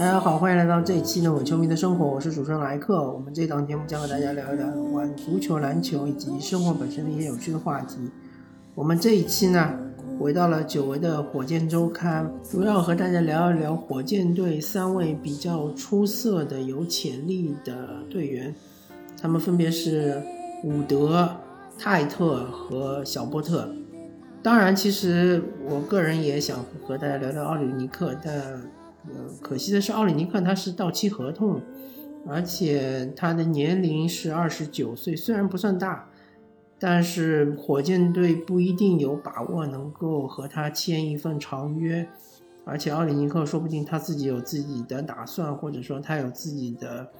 大家好，欢迎来到这一期的《伪球迷的生活》，我是主持人莱克。我们这档节目将和大家聊一聊玩足球、篮球以及生活本身的一些有趣的话题。我们这一期呢，回到了久违的火箭周刊，主要和大家聊一聊火箭队三位比较出色的、有潜力的队员，他们分别是伍德、泰特和小波特。当然，其实我个人也想和大家聊聊奥里尼克，但呃，可惜的是，奥里尼克他是到期合同，而且他的年龄是二十九岁，虽然不算大，但是火箭队不一定有把握能够和他签一份长约，而且奥里尼克说不定他自己有自己的打算，或者说他有自己的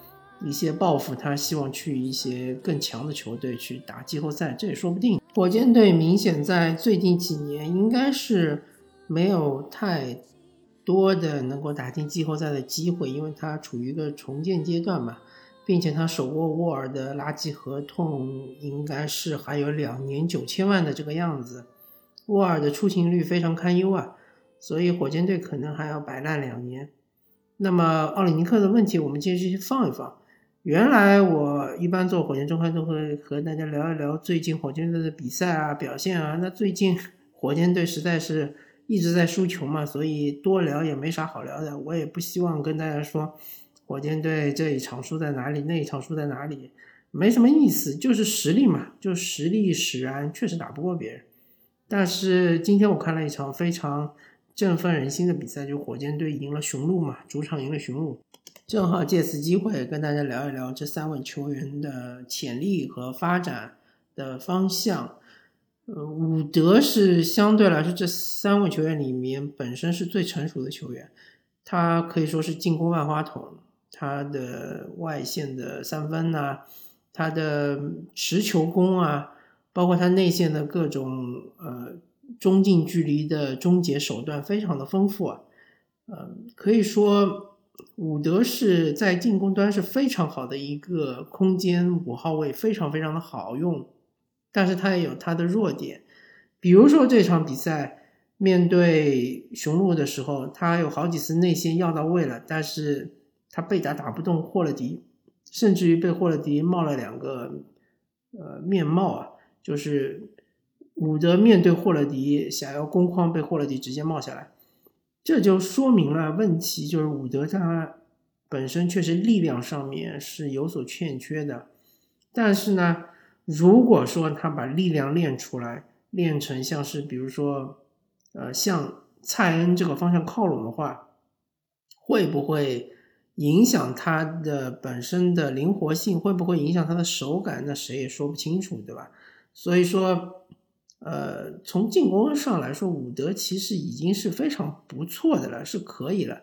一些抱负，他希望去一些更强的球队去打季后赛，这也说不定。火箭队明显在最近几年应该是没有太多的能够打进季后赛的机会，因为他处于一个重建阶段嘛，并且他手握沃尔的垃圾合同，应该是还有两年九千万的这个样子。沃尔的出勤率非常堪忧啊，所以火箭队可能还要摆烂两年。那么奥里尼克的问题，我们继续放一放。原来我一般做火箭周刊都会和大家聊一聊最近火箭队的比赛啊表现啊。那最近火箭队实在是一直在输球嘛，所以多聊也没啥好聊的。我也不希望跟大家说火箭队这一场输在哪里，那一场输在哪里，没什么意思，就是实力嘛，就实力使然，确实打不过别人。但是今天我看了一场非常振奋人心的比赛，就火箭队赢了雄鹿嘛，主场赢了雄鹿。正好借此机会跟大家聊一聊这三位球员的潜力和发展的方向。呃，伍德是相对来说这三位球员里面本身是最成熟的球员，他可以说是进攻万花筒，他的外线的三分呐，他的持球攻啊，包括他内线的各种呃中近距离的终结手段非常的丰富啊，呃，可以说。伍德是在进攻端是非常好的一个空间五号位，非常非常的好用，但是他也有他的弱点，比如说这场比赛面对雄鹿的时候，他有好几次内线要到位了，但是他被打打不动霍勒迪，甚至于被霍勒迪冒了两个呃面貌啊，就是伍德面对霍勒迪想要攻框，被霍勒迪直接冒下来。这就说明了问题，就是伍德他本身确实力量上面是有所欠缺的，但是呢，如果说他把力量练出来，练成像是比如说，呃，向蔡恩这个方向靠拢的话，会不会影响他的本身的灵活性？会不会影响他的手感？那谁也说不清楚，对吧？所以说。呃，从进攻上来说，伍德其实已经是非常不错的了，是可以了。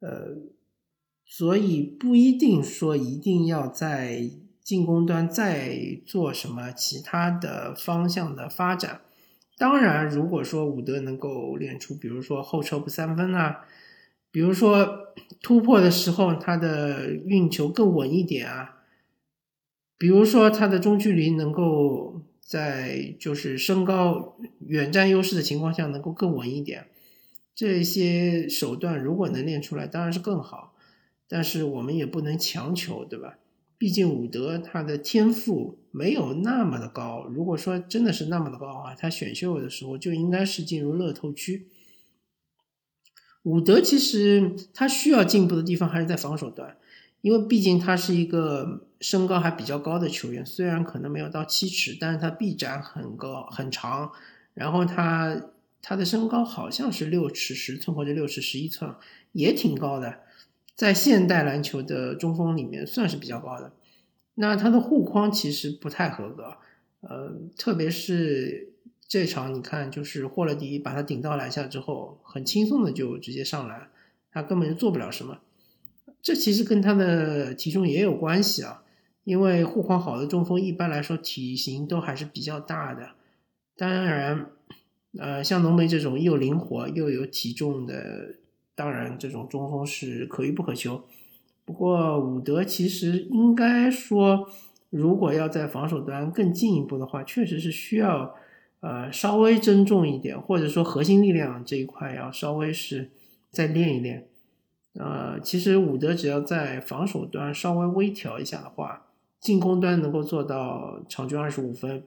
呃，所以不一定说一定要在进攻端再做什么其他的方向的发展。当然，如果说伍德能够练出，比如说后撤步三分啊，比如说突破的时候他的运球更稳一点啊，比如说他的中距离能够。在就是身高远占优势的情况下，能够更稳一点，这些手段如果能练出来，当然是更好。但是我们也不能强求，对吧？毕竟伍德他的天赋没有那么的高。如果说真的是那么的高啊，他选秀的时候就应该是进入乐透区。伍德其实他需要进步的地方还是在防守端。因为毕竟他是一个身高还比较高的球员，虽然可能没有到七尺，但是他臂展很高很长，然后他他的身高好像是六尺十寸或者六尺十一寸，也挺高的，在现代篮球的中锋里面算是比较高的。那他的护框其实不太合格，呃，特别是这场你看，就是霍勒迪把他顶到篮下之后，很轻松的就直接上篮，他根本就做不了什么。这其实跟他的体重也有关系啊，因为护框好的中锋一般来说体型都还是比较大的。当然，呃，像浓眉这种又灵活又有体重的，当然这种中锋是可遇不可求。不过伍德其实应该说，如果要在防守端更进一步的话，确实是需要呃稍微增重一点，或者说核心力量这一块要稍微是再练一练。呃，其实伍德只要在防守端稍微微调一下的话，进攻端能够做到场均二十五分，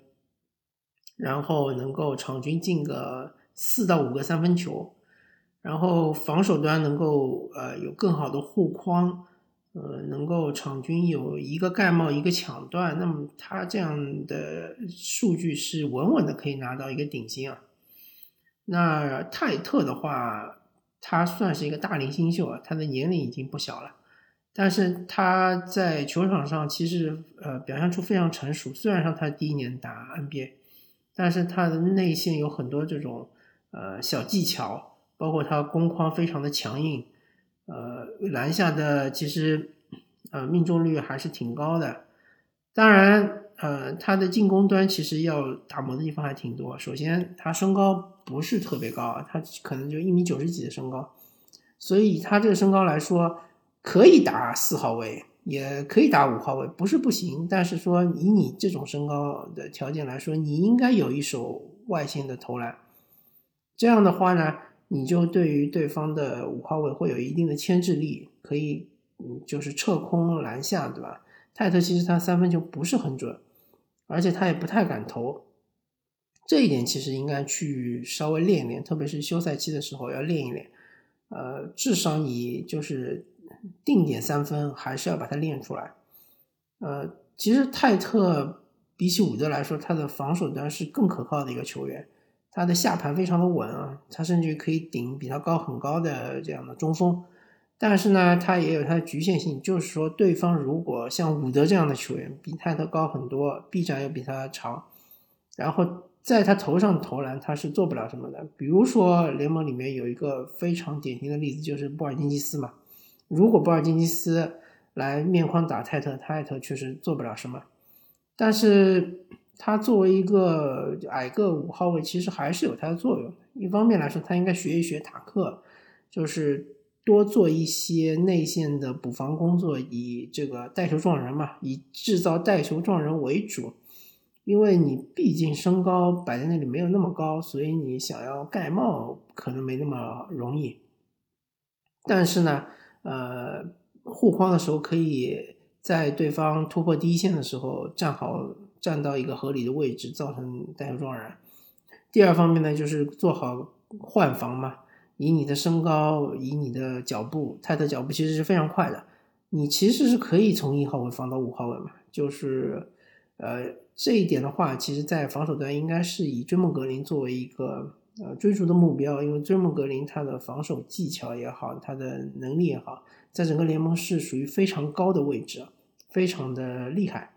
然后能够场均进个四到五个三分球，然后防守端能够呃有更好的护框，呃，能够场均有一个盖帽一个抢断，那么他这样的数据是稳稳的可以拿到一个顶薪啊。那泰特的话。他算是一个大龄新秀啊，他的年龄已经不小了，但是他在球场上其实呃表现出非常成熟。虽然说他第一年打 NBA，但是他的内线有很多这种呃小技巧，包括他攻框非常的强硬，呃篮下的其实呃命中率还是挺高的。当然呃他的进攻端其实要打磨的地方还挺多。首先他身高。不是特别高，他可能就一米九十几的身高，所以他这个身高来说，可以打四号位，也可以打五号位，不是不行。但是说以你这种身高的条件来说，你应该有一手外线的投篮，这样的话呢，你就对于对方的五号位会有一定的牵制力，可以嗯就是撤空篮下，对吧？泰特其实他三分球不是很准，而且他也不太敢投。这一点其实应该去稍微练一练，特别是休赛期的时候要练一练。呃，至少你就是定点三分，还是要把它练出来。呃，其实泰特比起伍德来说，他的防守端是更可靠的一个球员，他的下盘非常的稳啊，他甚至可以顶比他高很高的这样的中锋。但是呢，他也有他的局限性，就是说对方如果像伍德这样的球员比泰特高很多，臂展又比他长，然后。在他头上投篮，他是做不了什么的。比如说，联盟里面有一个非常典型的例子，就是布尔津吉斯嘛。如果布尔津吉斯来面框打泰特，泰特确实做不了什么。但是他作为一个矮个五号位，其实还是有他的作用。一方面来说，他应该学一学塔克，就是多做一些内线的补防工作，以这个带球撞人嘛，以制造带球撞人为主。因为你毕竟身高摆在那里没有那么高，所以你想要盖帽可能没那么容易。但是呢，呃，护框的时候可以在对方突破第一线的时候站好，站到一个合理的位置，造成带球撞人。第二方面呢，就是做好换防嘛，以你的身高，以你的脚步，泰特脚步其实是非常快的，你其实是可以从一号位放到五号位嘛，就是。呃，这一点的话，其实，在防守端应该是以追梦格林作为一个呃追逐的目标，因为追梦格林他的防守技巧也好，他的能力也好，在整个联盟是属于非常高的位置，非常的厉害。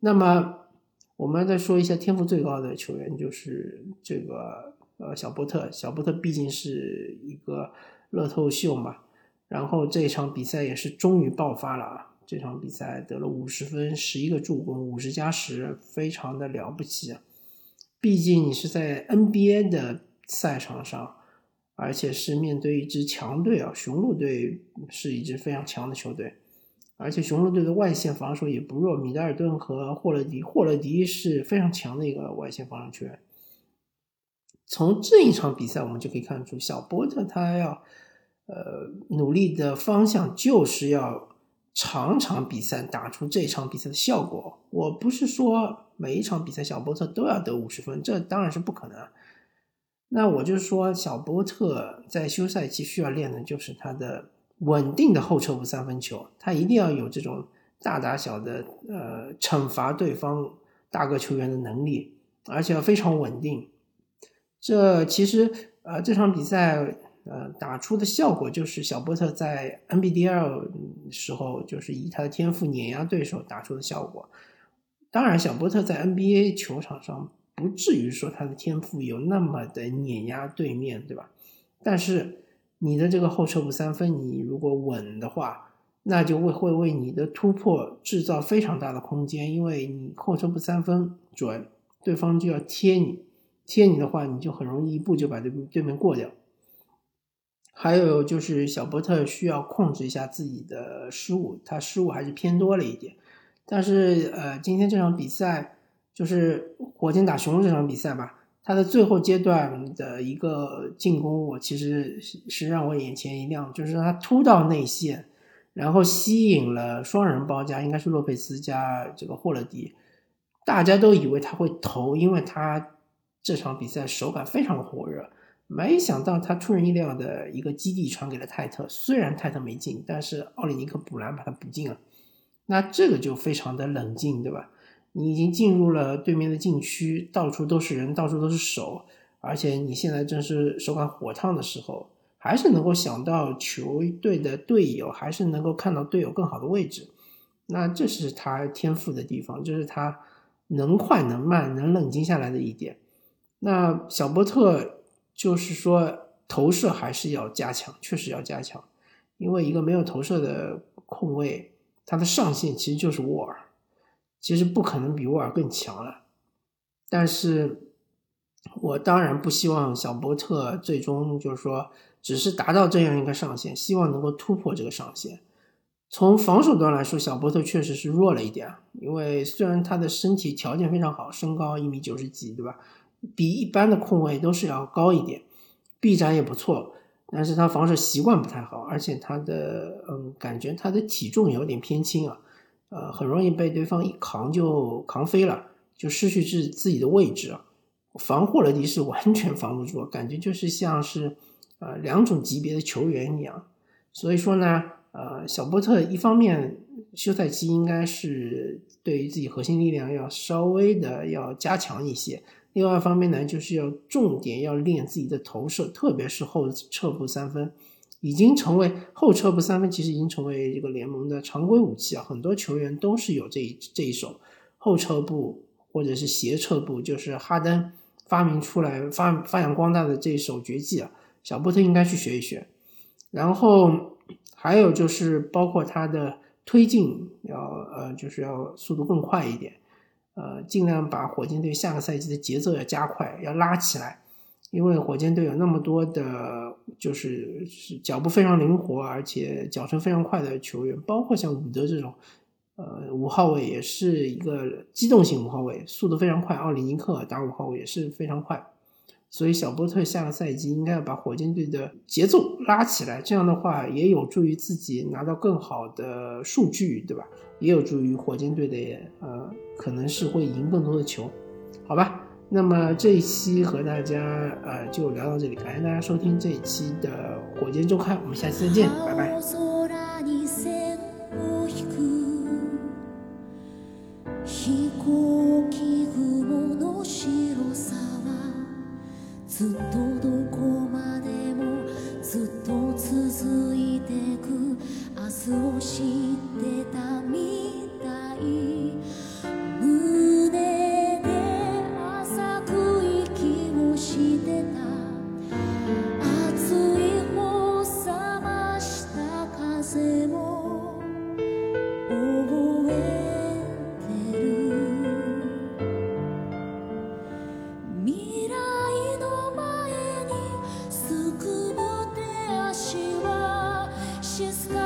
那么，我们再说一下天赋最高的球员，就是这个呃小波特。小波特毕竟是一个乐透秀嘛，然后这场比赛也是终于爆发了啊。这场比赛得了五十分，十一个助攻，五十加十，非常的了不起。毕竟你是在 NBA 的赛场上，而且是面对一支强队啊，雄鹿队是一支非常强的球队，而且雄鹿队的外线防守也不弱，米德尔顿和霍勒迪，霍勒迪是非常强的一个外线防守球员。从这一场比赛我们就可以看出，小波特他要呃努力的方向就是要。场场比赛打出这场比赛的效果，我不是说每一场比赛小波特都要得五十分，这当然是不可能。那我就说，小波特在休赛期需要练的就是他的稳定的后撤步三分球，他一定要有这种大打小的呃惩罚对方大个球员的能力，而且要非常稳定。这其实呃这场比赛。呃，打出的效果就是小波特在 NBDL 时候，就是以他的天赋碾压对手打出的效果。当然，小波特在 NBA 球场上不至于说他的天赋有那么的碾压对面，对吧？但是你的这个后撤步三分，你如果稳的话，那就会会为你的突破制造非常大的空间，因为你后撤步三分准，对方就要贴你，贴你的话，你就很容易一步就把对对面过掉。还有就是小波特需要控制一下自己的失误，他失误还是偏多了一点。但是呃，今天这场比赛就是火箭打雄鹿这场比赛吧，他的最后阶段的一个进攻，我其实是让我眼前一亮，就是他突到内线，然后吸引了双人包夹，应该是洛佩斯加这个霍勒迪，大家都以为他会投，因为他这场比赛手感非常火热，没想到他出人意料的一个基地传给了泰特，虽然泰特没进，但是奥里尼克补篮把他补进了，那这个就非常的冷静，对吧？你已经进入了对面的禁区，到处都是人，到处都是手，而且你现在正是手感火烫的时候，还是能够想到球队的队友，还是能够看到队友更好的位置，那这是他天赋的地方，这是他能快能慢能冷静下来的一点。那小波特就是说投射还是要加强，确实要加强，因为一个没有投射的控卫，他的上限其实就是沃尔。其实不可能比沃尔更强了，但是我当然不希望小波特最终就是说只是达到这样一个上限，希望能够突破这个上限。从防守端来说，小波特确实是弱了一点，因为虽然他的身体条件非常好，身高一米九十几，对吧？比一般的控卫都是要高一点，臂展也不错，但是他防守习惯不太好，而且他的嗯，感觉他的体重有点偏轻啊。呃，很容易被对方一扛就扛飞了，就失去自自己的位置啊。防霍勒迪是完全防不住，感觉就是像是呃两种级别的球员一样。所以说呢，呃，小波特一方面休赛期应该是对于自己核心力量要稍微的要加强一些，另外一方面呢，就是要重点要练自己的投射，特别是后撤步三分。已经成为后撤步三分，其实已经成为这个联盟的常规武器啊！很多球员都是有这一这一手后撤步或者是斜撤步，就是哈登发明出来发发扬光大的这一手绝技啊！小波特应该去学一学。然后还有就是包括他的推进要呃就是要速度更快一点，呃尽量把火箭队下个赛季的节奏要加快，要拉起来。因为火箭队有那么多的，就是是脚步非常灵活，而且脚程非常快的球员，包括像伍德这种，呃，五号位也是一个机动性五号位，速度非常快。奥里尼克打五号位也是非常快，所以小波特下个赛季应该要把火箭队的节奏拉起来，这样的话也有助于自己拿到更好的数据，对吧？也有助于火箭队的，呃，可能是会赢更多的球，好吧？那么这一期和大家呃就聊到这里，感谢大家收听这一期的火箭周刊，我们下期再见，拜拜。続いてく。明日を知ってた。precious go.